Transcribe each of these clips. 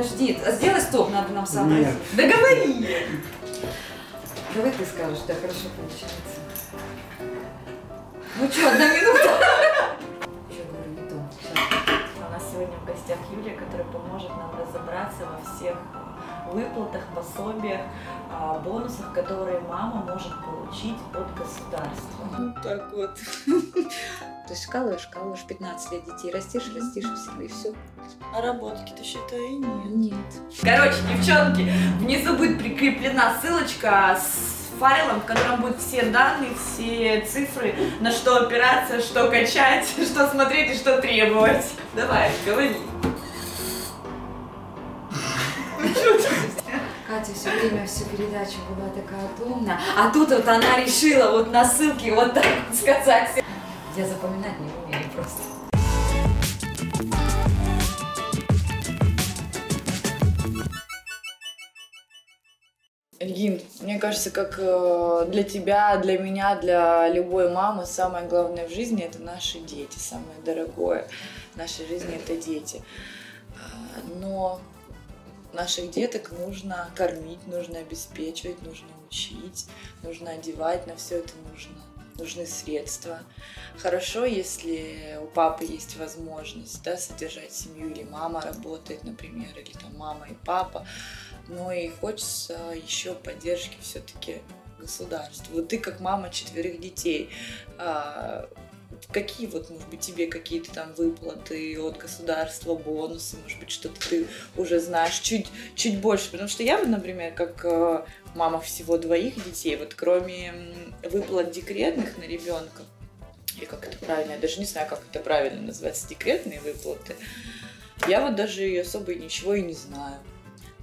подожди, сделай стоп, надо нам собрать. Нет. Договори! Давай ты скажешь, да, хорошо получается. Ну что, одна минута? Что говорю, не то. У нас сегодня в гостях Юлия, которая поможет нам разобраться во всех выплатах, пособиях, а, бонусах, которые мама может получить от государства. Вот так вот. То есть шкалываешь, шкалываешь, 15 лет детей растишь, растишь, и все, и все. А работки-то, считай, нет. Нет. Короче, девчонки, внизу будет прикреплена ссылочка с файлом, в котором будут все данные, все цифры, на что опираться, что качать, что смотреть и что требовать. Давай, говори. Катя все время всю передачу была такая умная, а тут вот она решила вот на ссылке вот так вот сказать. Я запоминать не умею просто. Регин, мне кажется, как э, для тебя, для меня, для любой мамы самое главное в жизни это наши дети, самое дорогое в нашей жизни это дети. А, Но наших деток нужно кормить, нужно обеспечивать, нужно учить, нужно одевать, на все это нужно нужны средства. Хорошо, если у папы есть возможность да, содержать семью, или мама работает, например, или там мама и папа, но и хочется еще поддержки все-таки государства. Вот ты как мама четверых детей, а, какие вот, может быть, тебе какие-то там выплаты от государства, бонусы, может быть, что-то ты уже знаешь чуть, чуть больше, потому что я, вот, например, как э, мама всего двоих детей, вот кроме выплат декретных на ребенка, или как это правильно, я даже не знаю, как это правильно называется, декретные выплаты, я вот даже особо ничего и не знаю.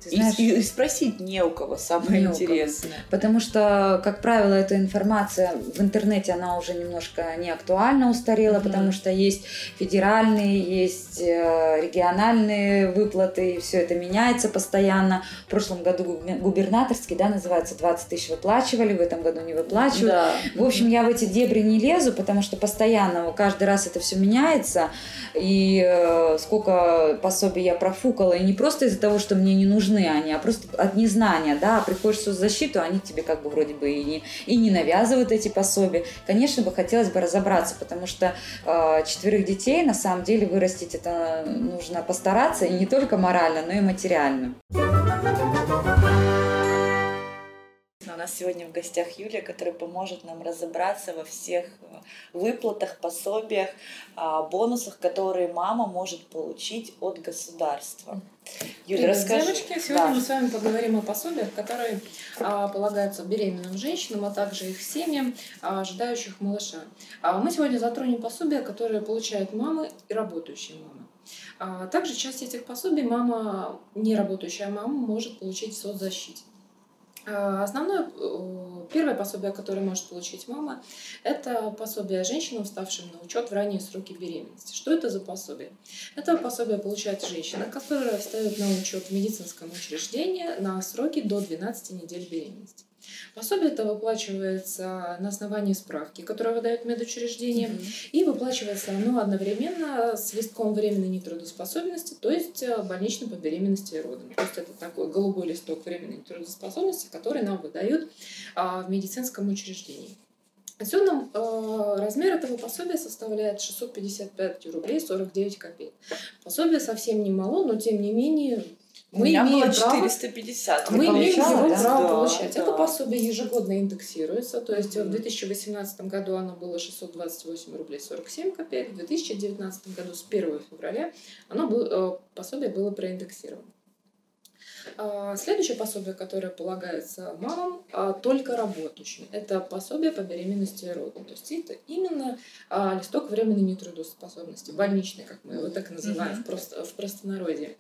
Ты И- знаешь, и, и спросить не у кого самое Не у кого. интересное. Потому что, как правило, эта информация в интернете, она уже немножко не актуальна, устарела, Мгм. потому что есть федеральные, есть э, региональные выплаты, и все это меняется постоянно. В прошлом году губер- губернаторский, да, называется, 20 тысяч выплачивали, в этом году не выплачивают. Да. В общем, я в эти дебри не лезу, потому что постоянно, каждый раз это все меняется, и э, сколько пособий я профукала, и не просто из-за того, что мне не нужны они, а просто от незнания, да, приходишь в соцзащиту, они тебе как бы вроде бы и не, и не навязывают эти пособия. Конечно бы хотелось бы разобраться, потому что э, четверых детей на самом деле вырастить это нужно постараться, и не только морально, но и материально. У нас сегодня в гостях Юлия, которая поможет нам разобраться во всех э, выплатах, пособиях, а, бонусах, которые мама может получить от государства. Юля, Привет, расскажи. девочки. Сегодня Да. мы с вами поговорим о пособиях, которые а, полагаются беременным женщинам, а также их семьям, а, ожидающих малыша. А, мы сегодня затронем пособия, которые получают мамы и работающие мамы. А, также часть этих пособий мама, не работающая мама, может получить в соцзащите. А, Основное, э, первое пособие, которое может получить мама, это пособие женщинам, вставшим на учет в ранние сроки беременности. Что это за пособие? Это пособие получает женщина, которая встает на учет в медицинском учреждении на сроки до 12 недель беременности. Пособие это выплачивается на основании справки, которую выдает медучреждение, и выплачивается оно одновременно с листком временной нетрудоспособности, то есть э, больничным по беременности и родам. То есть это такой голубой листок временной нетрудоспособности, который нам выдают а, в медицинском учреждении. Отсюда э, размер этого пособия составляет 655 рублей 49 копеек. Пособие совсем не мало, но тем не менее мы меня имеем было право 450. мы Ты имеем его да? право Да, получать. да. Это пособие ежегодно индексируется. То есть в Мгм. 2018 году оно было 628 рублей 47 копеек. В 2019 году с 1 февраля оно было, э, пособие было проиндексировано. А, Следующее пособие, которое полагается мамам, а, только работающим, это пособие по беременности и роду. То есть это именно а, листок временной нетрудоспособности, больничный, как мы его так называем в, просто, в простонародье.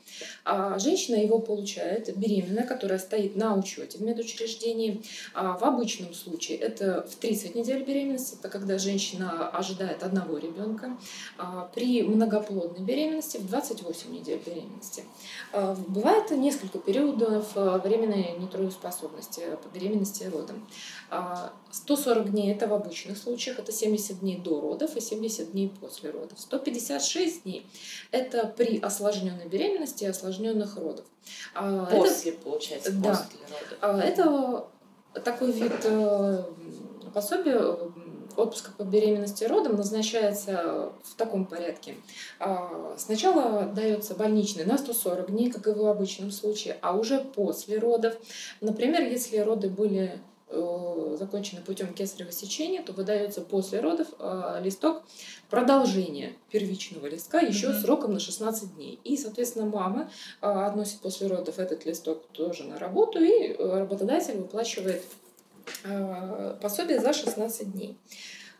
Женщина его получает, беременная, которая стоит на учете в медучреждении. В обычном случае это в 30 недель беременности, это когда женщина ожидает одного ребенка. При многоплодной беременности в 28 недель беременности. Бывает несколько несколько периодов э, временной нетрудоспособности по беременности и родам. 140 а, дней это в обычных случаях, это 70 дней до родов и 70 дней после родов. 156 дней это при осложненной беременности и осложненных родах. А, после, это, получается, да, после родов. А, это такой вид э, пособия отпуска по беременности и родам назначается в таком порядке. А, сначала дается больничный на 140 дней, как и в обычном случае, а уже после родов. Например, если роды были э, закончены путем кесарево сечения, то выдается после родов э, листок продолжения первичного листка еще mm-hmm. сроком на 16 дней. И, соответственно, мама э, относит после родов этот листок тоже на работу, и работодатель выплачивает пособие за 16 дней.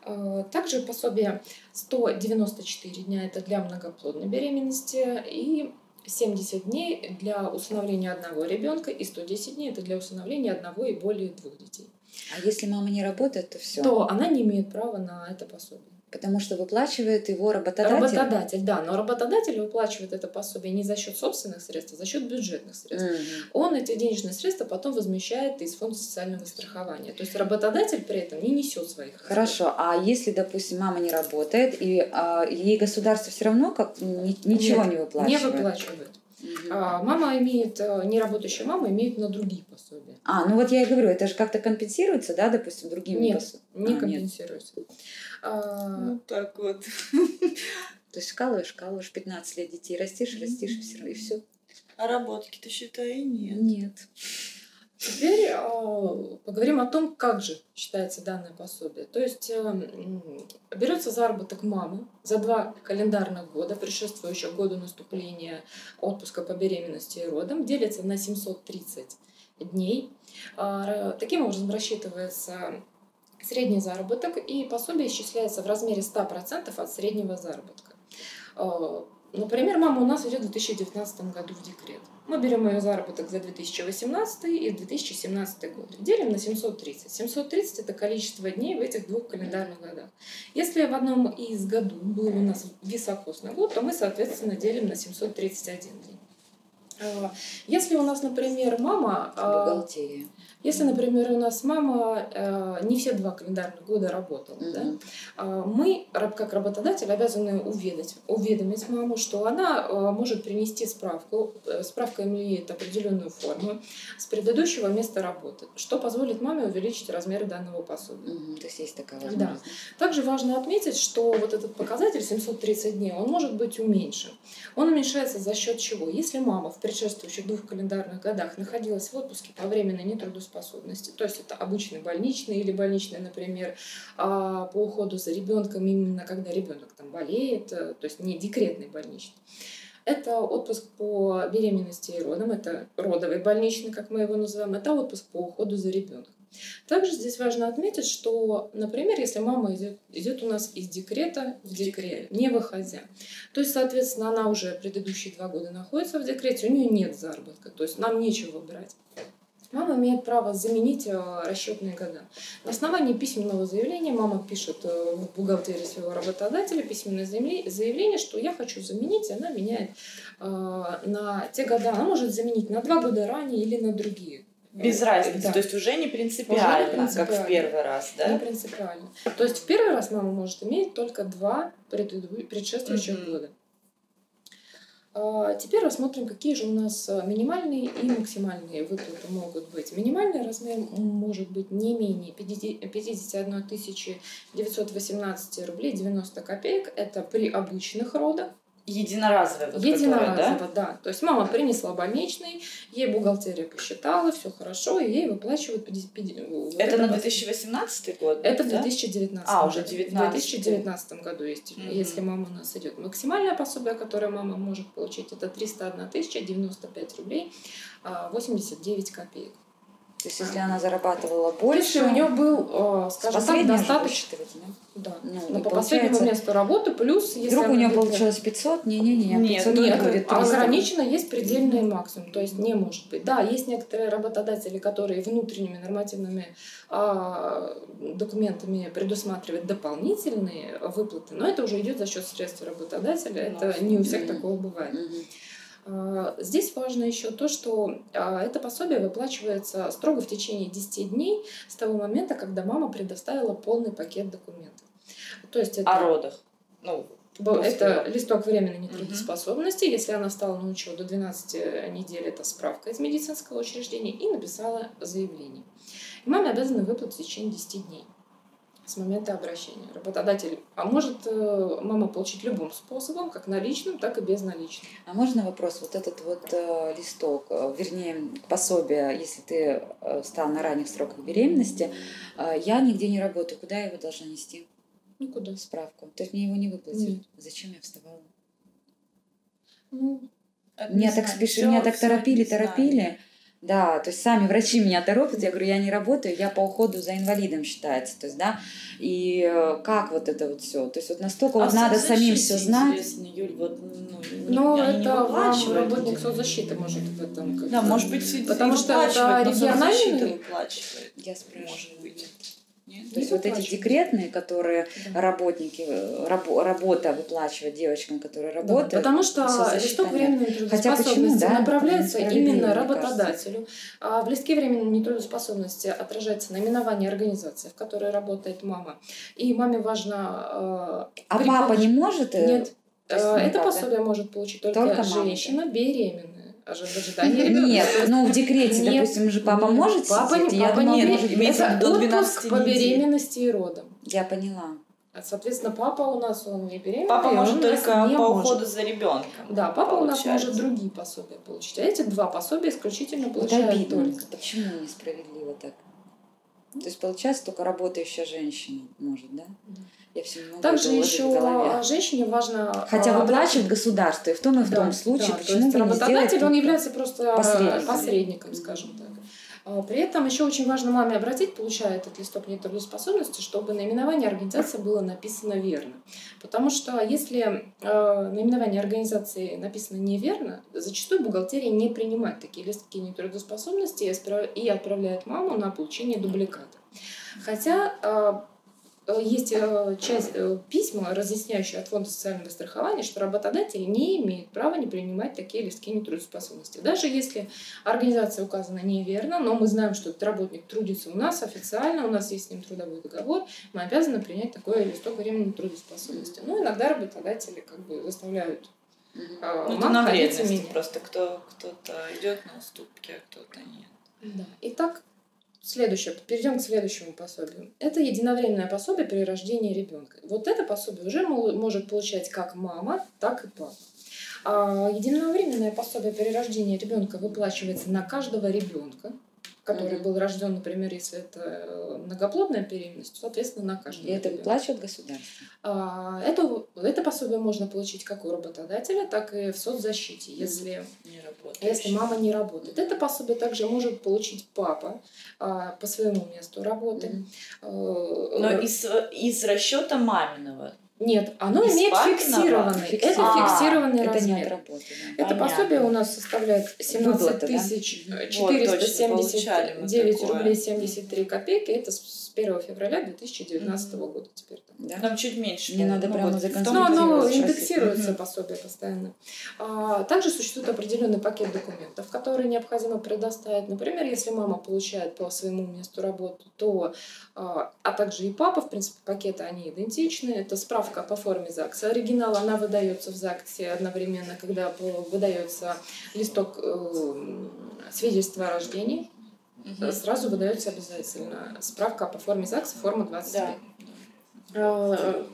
Э, также пособие 194 дня это для многоплодной беременности и 70 дней для усыновления одного ребенка и 110 дней это для усыновления одного и более двух детей. А если мама не работает, то все? То она не имеет права на это пособие. Потому что выплачивает его работодатель? Работодатель, да. Но работодатель выплачивает это пособие не за счет собственных средств, а за счет бюджетных средств. Mm-hmm. Он эти денежные средства потом возмещает из фонда социального страхования. То есть работодатель при этом не несет своих Хорошо. А если, допустим, мама не работает, и а, ей государство все равно как ничего Нет, не выплачивает? Не выплачивает. Угу. А, мама имеет, э, неработающая мама имеет на другие пособия. А, ну вот я и говорю, это же как-то компенсируется, да, допустим, другими нет, пособиями? Не а, компенсируется. Нет. А... Ну так вот. То есть вкалываешь, вкалываешь, 15 лет детей растишь, растишь, и все, и все. А работки-то, считай, нет. Нет. Теперь э, поговорим о том, как же считается данное пособие. То есть э, берется заработок мамы за два календарных года, предшествующих году наступления отпуска по беременности и родам, делится на 730 дней. Э, таким образом рассчитывается средний заработок, и пособие исчисляется в размере 100% от среднего заработка. Например, мама у нас идет в 2019 году в декрет. Мы берем ее заработок за 2018 и 2017 год. Делим на 730. 730 – это количество дней в этих двух календарных годах. Если в одном из году был у нас високосный год, то мы, соответственно, делим на 731 день. Если у нас, например, мама... Э, Бухгалтерия. Если, например, у нас мама э, не все два календарных года работала, mm-hmm. да, э, мы, как работодатель, обязаны уведомить, уведомить маму, что она э, может принести справку, э, справка имеет определенную форму с предыдущего места работы, что позволит маме увеличить размеры данного пособия. Mm-hmm. То есть есть такая возможность. Да. Также важно отметить, что вот этот показатель 730 дней, он может быть уменьшен. Он уменьшается за счет чего? Если мама в предшествующих двух календарных годах находилась в отпуске по временной нетрудоспособности, способности. То есть это обычный больничный или больничный, например, а, по уходу за ребенком именно когда ребенок там болеет, э, то есть не декретный больничный. Это отпуск по беременности и родам, это родовый больничный, как мы его называем, это отпуск по уходу за ребенком. Также здесь важно отметить, что, например, если мама идет, идет у нас из декрета в декрет, не выходя, то есть, соответственно, она уже предыдущие два года находится в декрете, у нее нет заработка, то есть нам нечего брать. Мама имеет право заменить э, расчетные года. На основании письменного заявления мама пишет э, в бухгалтерии своего работодателя письменное заявление, что я хочу заменить, и она меняет э, на те года. Она может заменить на два года ранее или на другие. Без разницы, да. то есть уже не принципиально, уже не принципиально, как в первый раз, да? Не принципиально. То есть в первый раз мама может иметь только два предшествующих mm-hmm. года. А, теперь рассмотрим, какие же у нас а, минимальные и максимальные выплаты могут быть. Минимальный размер может быть не менее 51 918 рублей 90 копеек. Это при обычных родах. Единоразовая вот Единоразово, да? да. То есть мама принесла больничный, ей бухгалтерия посчитала, все хорошо, и ей выплачивают 50, 50, Это на 2018 год? Это в 2019. А, уже 19. В 2019 году, есть, mm-hmm. если мама у нас идет. Максимальное пособие, которое мама может получить, это 301 тысяча 95 рублей 89 а, копеек. То есть, если она зарабатывала больше, у нее был, э, скажем так, достаточно. Да. Ну, Но по последнему месту работы, плюс если Вдруг у нее получилось 500? Не-не-не, нет, 500 нет, будет ограничено есть предельный максимум, то есть не может быть. Да, есть некоторые работодатели, которые внутренними нормативными а, документами предусматривают дополнительные выплаты, но это уже идет за счет средств работодателя, это не у всех такого бывает. А, Здесь важно еще то, что а, это пособие выплачивается строго в течение 10 дней с того момента, когда мама предоставила полный пакет документов. То есть это, О родах. Ну, после это листок временной нетрудоспособности. Если она встала на учет до 12 недель, это справка из медицинского учреждения и написала заявление. И маме обязаны выплатить в течение 10 дней с момента обращения. Работодатель, а может э, мама получить любым способом, как наличным, так и безналичным. А можно вопрос? Вот этот вот э, листок, э, вернее, пособие, если ты э, встал на ранних сроках беременности, э, я нигде не работаю, куда я его должна нести? Никуда. Справку. То есть мне его не выплатили? Нет. Зачем я вставала? Ну, Меня так спешили, меня так торопили, торопили. Да, то есть сами врачи меня торопят, я говорю, я не работаю, я по уходу за инвалидом считается, то есть, да, и э, как вот это вот все, то есть вот настолько А вот надо самим все знать. Юль, вот, ну, ну это вам работник соцзащиты может в этом как Да, может быть, Потому что это региональный-. Я спрашиваю. Может быть. Нет? То есть вот эти декретные, которые Да. работники, э, рабо- работа выплачивает девочкам, которые Да, работают. потому что листок временной Хотя почему, да? направляется именно работодателю. А в листке временной нетрудоспособности отражается наименование организации, в которой работает мама. И маме важно... э, А папа не может? э, Нет. Э, Это да? пособие может получить только, Только женщина беременная. Ожи- В ожидании ребенка. Нет, ну в декрете, Нет, допустим, же папа нет, может папа сидеть? не, Я папа думала, не может, Это до отпуск 12 по беременности и родам. Я поняла. А, Соответственно, папа у нас он не беременный. Папа может только не по может. уходу за ребенком. Да, папа у нас получается. может другие пособия получить. А эти два пособия исключительно получают обидно. только. Почему несправедливо так? То есть, получается, только работающая женщина может, да? Я все не могу Также в еще голове. женщине важно... Хотя а, выплачивает государство, и в том и в Да, том случае, да, то почему есть бы не работодатель, сделать он является просто посредником. посредником, посредником скажем так. А, При этом еще очень важно маме обратить, получая этот листок нетрудоспособности, чтобы наименование организации было написано верно. Потому что если э, наименование организации написано неверно, зачастую бухгалтерия не принимает такие листки нетрудоспособности и и отправляет маму на получение дубликата. Хотя э, есть э, часть э, письма, разъясняющие от Фонда социального страхования, что работодатель не имеет права не принимать такие листки нетрудоспособности. Даже если организация указана неверно, но мы знаем, что этот работник трудится у нас официально, у нас есть с ним трудовой договор, мы обязаны принять такой листок временной трудоспособности. Но иногда работодатели как бы заставляют э, Ну, это на менять. просто. Кто, кто-то идет на уступки, а кто-то нет. Да. Итак, следующее. Перейдем к следующему пособию. Это единовременное пособие при рождении ребенка. Вот это пособие уже может получать как мама, так и папа. А единовременное пособие при рождении ребенка выплачивается на каждого ребенка, который Мгм. был рожден, например, если это э, многоплодная беременность, то, соответственно, на каждого. И это выплачивает государство. А, Это, это пособие можно получить как у работодателя, так и в соцзащите, если работает. если мама не работает. Это пособие также может получить папа а, по своему месту работы. Э, Но из, из расчета маминого. Нет, оно имеет папиного? фиксированный. Это Фиксированный. фиксированный Это не размер. от работы, да. Это Понятно. пособие у нас составляет 17 Выплата, да? тысяч Мгм. Вот, точно, получали мы 79 такое. рублей 73 копейки. Это с 1 февраля 2019 года теперь. там. Да? Нам чуть меньше. Мне надо ну, прямо вот дело. оно индексируется Мгм. пособие постоянно. А, также существует определенный пакет документов, которые необходимо предоставить. Например, если мама получает по своему месту работы, то, а, а также и папа, в принципе, пакеты они идентичны. Это справка по форме ЗАГСа. Оригинал, она выдается в ЗАГСе одновременно, когда выдается листок э, свидетельства о рождении. Мгм. Сразу выдается обязательно справка по форме ЗАГСа, форма 25. Да. Э,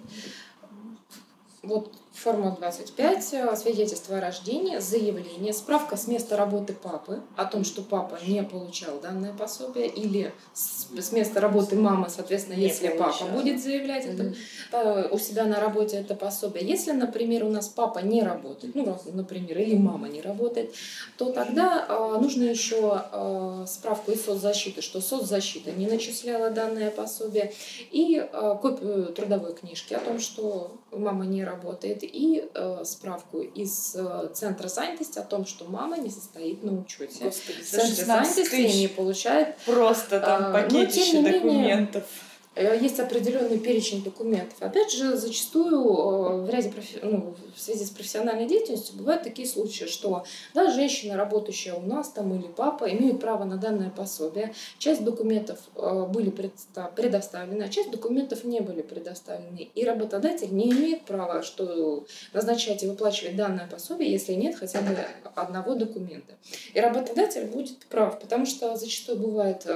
Вот форма 25, э, свидетельство о рождении, заявление, справка с места работы папы о том, что папа не получал данное пособие, или с, с места работы мамы, соответственно, Не если папа будет заявлять это э, у себя на работе это пособие. Если, например, у нас папа не работает, ну, например, или мама не работает, то тогда э, нужно еще э, справку из соцзащиты, что соцзащита не начисляла данное пособие, и э, копию трудовой книжки о том, что мама не работает, и э, справку из э, центра занятости о том, что мама не состоит на учете. Господи, Центр 16 занятости не получает просто там но, пакетище менее, документов. Э, есть определенный перечень документов. Опять же, зачастую э, в, ряде профи... ну, в связи с профессиональной деятельностью бывают такие случаи, что да, женщина, работающая у нас там или папа, имеют право на данное пособие. Часть документов э, были предоставлены, а часть документов не были предоставлены. И работодатель не имеет права что назначать и выплачивать данное пособие, если нет хотя бы одного документа. И работодатель будет прав, потому что зачастую бывают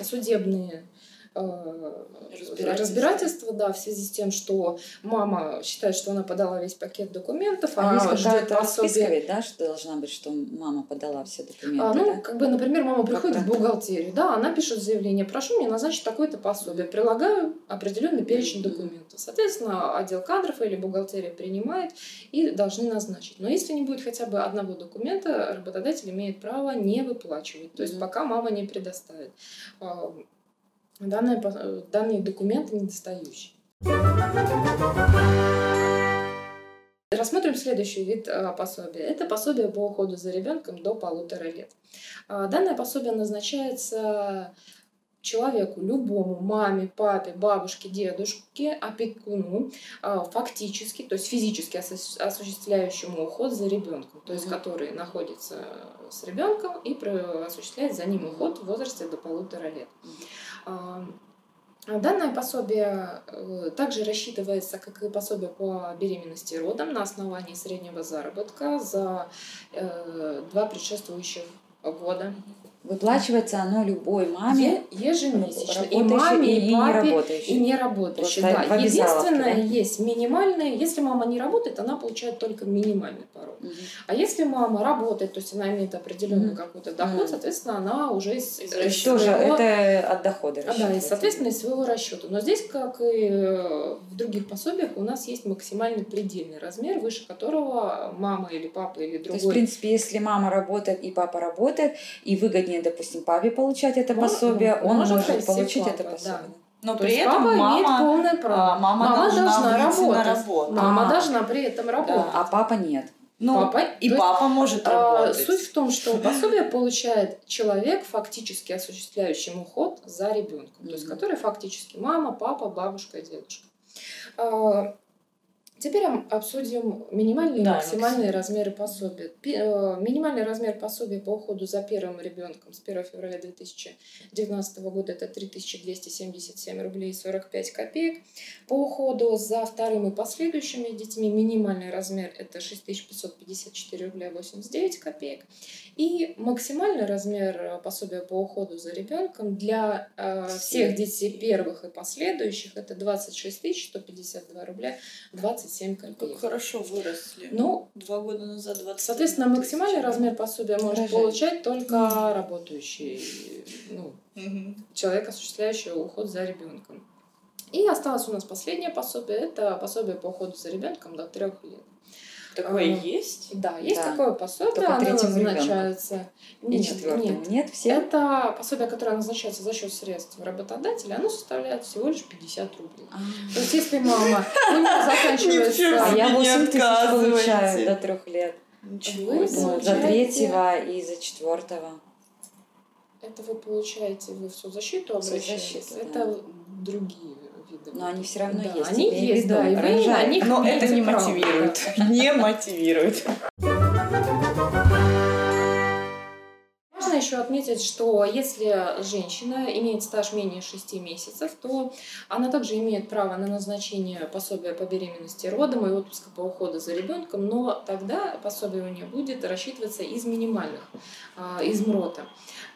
судебные Э, разбирательство. разбирательство, да, в связи с тем, что мама считает, что она подала весь пакет документов, а, а есть какая-то ведь, да, что должна быть, что мама подала все документы, а, Ну, да? как бы, например, мама приходит в бухгалтерию, да, она пишет заявление, прошу мне назначить такое-то пособие, прилагаю определенный перечень документов. Соответственно, отдел кадров или бухгалтерия принимает и должны назначить. Но если не будет хотя бы одного документа, работодатель имеет право не выплачивать, то есть пока мама не предоставит. Данные, э, данные документы недостающие. Рассмотрим следующий вид э, пособия. Это пособие по уходу за ребенком до полутора лет. А, данное пособие назначается человеку, любому, маме, папе, бабушке, дедушке, опекуну, а, фактически, то есть физически осуществляющему уход за ребенком, то есть который находится с ребенком и осуществляет за ним уход в возрасте до полутора лет. Данное пособие э, также рассчитывается, как и пособие по беременности и родам, на основании среднего заработка за э, два предшествующих года. Выплачивается оно любой маме. Ежемесячно. И маме, и, и папе, и не работающей. Да. Единственное, да? есть минимальное. Если мама не работает, она получает только минимальный порог. Угу. А если мама работает, то есть она имеет определенный угу. какой-то доход, угу. соответственно, она уже из, из Тоже своего... это от дохода Да, и, соответственно, из своего расчета. Но здесь, как и в других пособиях, у нас есть максимальный предельный размер, выше которого мама или папа или другой. То есть, в принципе, если мама работает и папа работает, и выгоднее выгоднее, допустим, папе получать это пособие, он, может, может получить папа, это пособие. Да. Но То при этом папа мама, имеет полное право. А, мама, мама должна, должна работать. На работу. Мама а, должна при этом работать. Да, а папа нет. Ну, папа, и папа есть, может а, работать. Суть в том, что пособие получает человек, фактически осуществляющий уход за ребенком. Mm-hmm. То есть, который фактически мама, папа, бабушка, дедушка. А, Теперь обсудим минимальные и да, максимальные максим. размеры пособия. Э, минимальный размер пособия по уходу за первым ребенком с 1 февраля 2019 года это 3277 рублей 45 копеек. По уходу за вторым и последующими детьми минимальный размер это 6554 рубля 89 копеек. И максимальный размер пособия по уходу за ребенком для э, всех детей первых и последующих это 26 152 рубля 27 7 копеек. Как хорошо выросли. Ну, два года назад 20 Соответственно, максимальный размер пособия может Рожать. получать только работающий ну, mm-hmm. человек, осуществляющий уход за ребенком. И осталось у нас последнее пособие. Это пособие по уходу за ребенком до трех лет. Такое а, есть? Да, есть да. такое пособие, Только оно назначается. И нет, четвертому нет. нет все? Это пособие, которое назначается за счет средств работодателя, оно составляет всего лишь 50 рублей. А. То есть, если мама, у нее заканчивается... А я 8 тысяч получаю до трех лет. Ничего За третьего и за четвертого. Это вы получаете, вы в соцзащиту обращаетесь? Это другие Но они все равно да, есть. Они есть, да, и вы них Но это не мотивирует. Не мотивирует. Еще отметить, что если женщина имеет стаж менее 6 месяцев, то она также имеет право на назначение пособия по беременности родом и отпуска по уходу за ребенком, но тогда пособие у нее будет рассчитываться из минимальных, а, из МРОТа.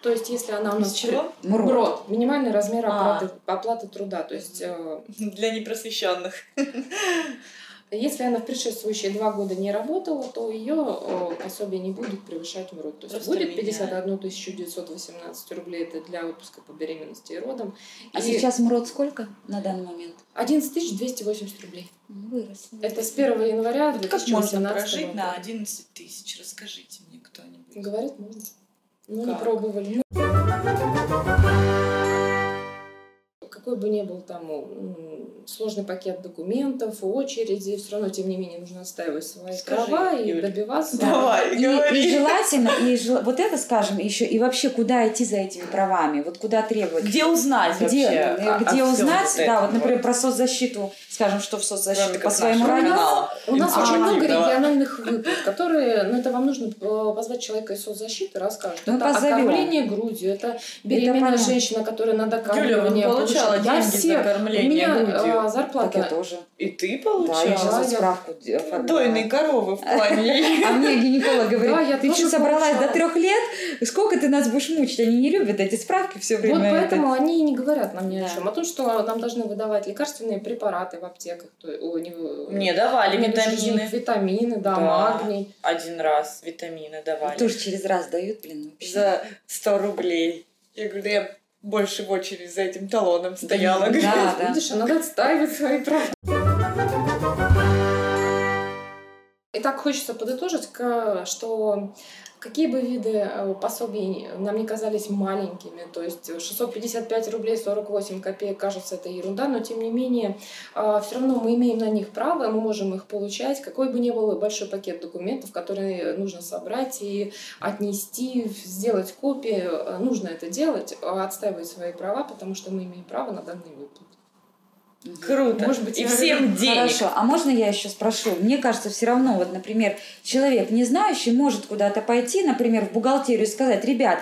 То есть, если она у нас... чего? МРОТ. МРОТ. Минимальный размер а. оплаты, а. оплаты труда. То есть... Э, Для непросвещенных. Если она в предшествующие два года не работала, то ее пособие не будет превышать МРОД. То есть Просто будет 51 918 рублей это для отпуска по беременности и родам. А и сейчас МРОД сколько на данный момент? 11 280 рублей. Вырос. Это с 1 января 2018 Как можно прожить года. на 11 тысяч? Расскажите мне кто-нибудь. Говорят, можно. Ну, не пробовали. Какой бы ни был там сложный пакет документов, очереди, все равно, тем не менее, нужно отстаивать свои Скажи, права и Юль. добиваться. Давай, и, говори. и желательно, и жел- вот это скажем еще, и вообще куда идти за этими правами, вот куда требовать. Где узнать Где, вообще? э, где всём узнать, вот да, вот, например, про соцзащиту, скажем, что в соцзащиту Кроме по своему району. канала. У нас очень много региональных выплат, которые, ну это вам нужно э, позвать человека из соцзащиты, расскажут. Мы это позовем. окормление грудью, это беременная понятно. женщина, которая на докармливание получала Я деньги все, за у кормление меня грудью? э, Так я зарплата. тоже. И ты Да, я получала? сейчас Да, я- справку оформляю. Дойные коровы в плане. А мне гинеколог говорит, Да, я ты что, собралась получала. до трех лет? Сколько ты нас будешь мучить? Они не любят эти справки все время. Вот это- поэтому они и не говорят нам ни о чем. О том, что нам должны выдавать лекарственные препараты в аптеках. Мне давали витамины. Витамины, да, Да. магний. Один раз витамины давали. Тоже через раз дают, блин, вообще. За 100 рублей. Я говорю, да я больше в очередь за этим талоном стояла. Да, говорю. да. Видишь, а надо отстаивать свои права. Итак, хочется подытожить, что какие бы виды э, пособий нам не казались маленькими, то есть 655 рублей 48 копеек, кажется, это ерунда, но тем не менее, все равно мы имеем на них право, мы можем их получать, какой бы ни был большой пакет документов, которые нужно собрать и отнести, сделать копии, э, нужно это делать, э, отстаивать свои права, потому что мы имеем право на данные выплаты. Круто. Может быть, и всем денег. Хорошо, а можно я еще спрошу? Мне кажется, все равно, вот, например, человек не знающий может куда-то пойти, например, в бухгалтерию и сказать, ребят,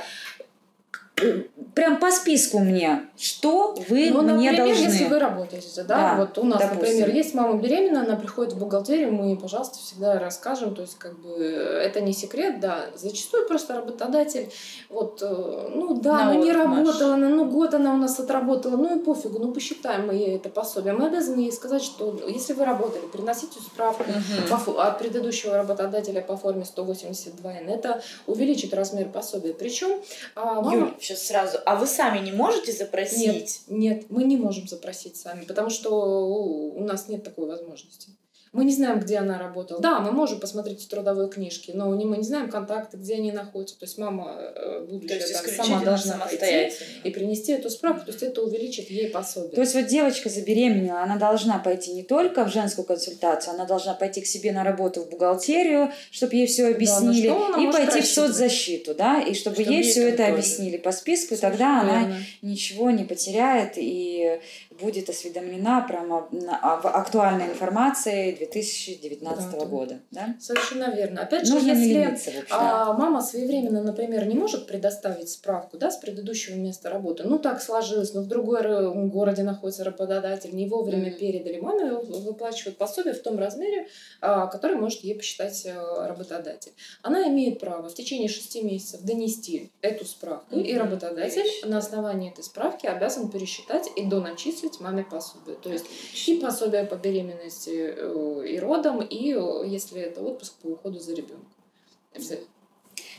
прям по списку мне, что вы Ну, мне например, должны. если вы работаете, да, Да, вот у нас, допустим. например, есть мама беременная, она приходит в бухгалтерию, мы, ей, пожалуйста, всегда расскажем, то есть, как бы, это не секрет, да, зачастую просто работодатель, вот, э, ну, да, На ну, не работала она, ну, год она у нас отработала, ну, и пофигу, ну, посчитаем мы ей это пособие. Мы обязаны ей сказать, что если вы работали, приносите справку Мгм. по от предыдущего работодателя по форме 182Н, это увеличит размер пособия. Причем, а, мама... Юль, сейчас сразу. А вы сами не можете запросить? Нет, нет, мы не можем запросить сами, потому что у нас нет такой возможности. Мы не знаем, где она работала. Да, мы можем посмотреть в трудовой книжке, но мы не знаем контакты, где они находятся. То есть мама, э, То будущая, есть там, сама должна пойти и принести эту справку. То есть это увеличит ей пособие. То есть вот девочка забеременела, она должна пойти не только в женскую консультацию, она должна пойти к себе на работу в бухгалтерию, чтобы ей все объяснили, она и пойти в соцзащиту, да, и чтобы, Чтобы ей все это тоже. объяснили по списку, и Совершенно тогда она верно. ничего не потеряет и будет осведомлена прямо об актуальной информации 2019 Да, да. года, да? Совершенно верно. Опять же, Нужно не если лениться, а, мама своевременно, например, не может предоставить справку да, с предыдущего места работы, ну так сложилось, но в другой р- городе находится работодатель, не вовремя Мгм. передали, маме вы- выплачивают пособие в том размере, а, который может ей посчитать э, работодатель. Она имеет право в течение шести месяцев донести эту справку, и Мгм. работодатель Отлично. на основании этой справки обязан пересчитать и доначислить маме пособие. То есть и пособие по беременности э, и родам, и э, если это отпуск по уходу за ребенком.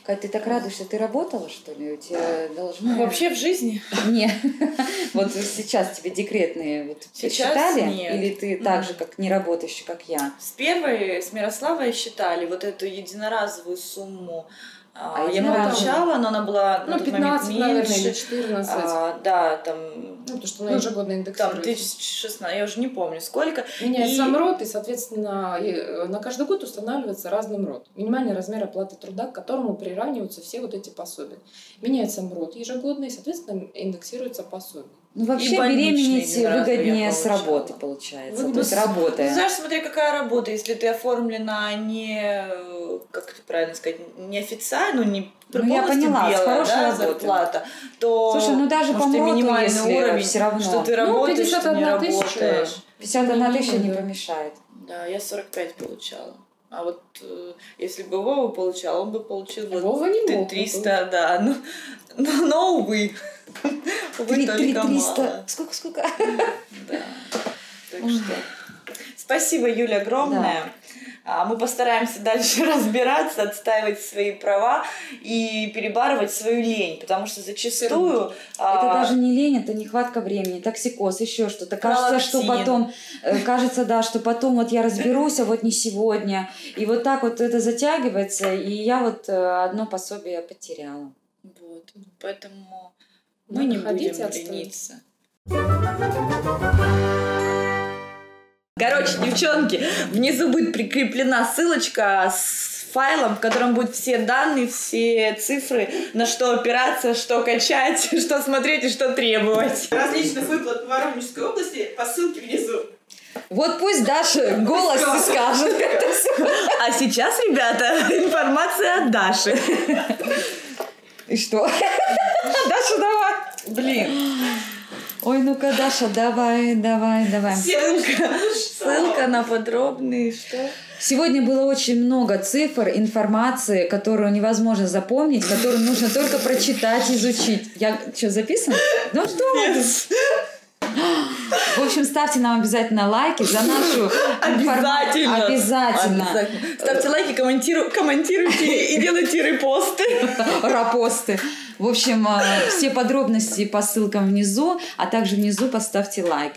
Кать, ты так радуешься, ты работала, что ли? У тебя должно... Ну, Вообще в жизни? Не. Вот сейчас тебе декретные вот Сейчас считали? нет. Или ты так же, как не работающий, как я? С первой, с Мирославой считали вот эту единоразовую сумму. А, я единоразовую? получала, но она была Ну, тот 15, момент наверное, или 14. А, да, там, ну, потому что она ну, ежегодно там индексируется. 1016, я уже не помню сколько. Меняется и- сам род, и, соответственно, и, э, на каждый год устанавливается разным род. Минимальный размер оплаты труда, к которому приравниваются все вот эти пособия. Меняется род ежегодно, и, соответственно, индексируется пособие. Ну, вообще беременеть выгоднее с работы, получается. Выгодно То есть Ну, работая. знаешь, смотри, какая работа. Если ты оформлена не, э, как это правильно сказать, неофициально, ну, не Ну, я поняла, белая хорошей да, зарплата, то Слушай, ну даже по МРОТу, минимальный если уровень, все равно. что ты Ну, работаешь, не 51 тысяча. работаешь. 51 тысяча не Да. помешает. Да, я 45 получала. А вот э, если бы Вова получал, он бы получил вот Вова не ты- мог 300, да. Ну, но, но, увы. Увы, Три- только три- мало. 300. Сколько, сколько? Да. Так что спасибо, Юля, огромное. А, Мы постараемся дальше разбираться, отстаивать свои права и перебарывать свою лень, потому что зачастую... Это а, даже не лень, это нехватка времени, токсикоз, еще что-то. Кажется, что потом, э, кажется, да, что потом вот я разберусь, а вот не сегодня. И вот так вот это затягивается, и я вот э, одно пособие потеряла. Вот. Поэтому мы не будем лениться. Короче, девчонки, внизу будет прикреплена ссылочка с файлом, в котором будут все данные, все цифры, на что опираться, что качать, что смотреть и что требовать. различных выплат в Воронежской области по ссылке внизу. Вот пусть Даша голос скажет это всё. А сейчас, ребята, информация от Даши. И что? Даша, давай. Блин, Ой, ну-ка, Даша, давай, давай, давай. ссылка, ссылка на подробные, что? Сегодня было очень много цифр, информации, которую невозможно запомнить, которую нужно только прочитать, изучить. Я что, записан? Ну что вы? В общем, ставьте нам обязательно лайки за нашу Обязательно. Обязательно. Ставьте лайки, комментиру- комментируйте и делайте репосты. Рапосты. В общем, э, все подробности по ссылкам внизу, а также внизу поставьте лайк.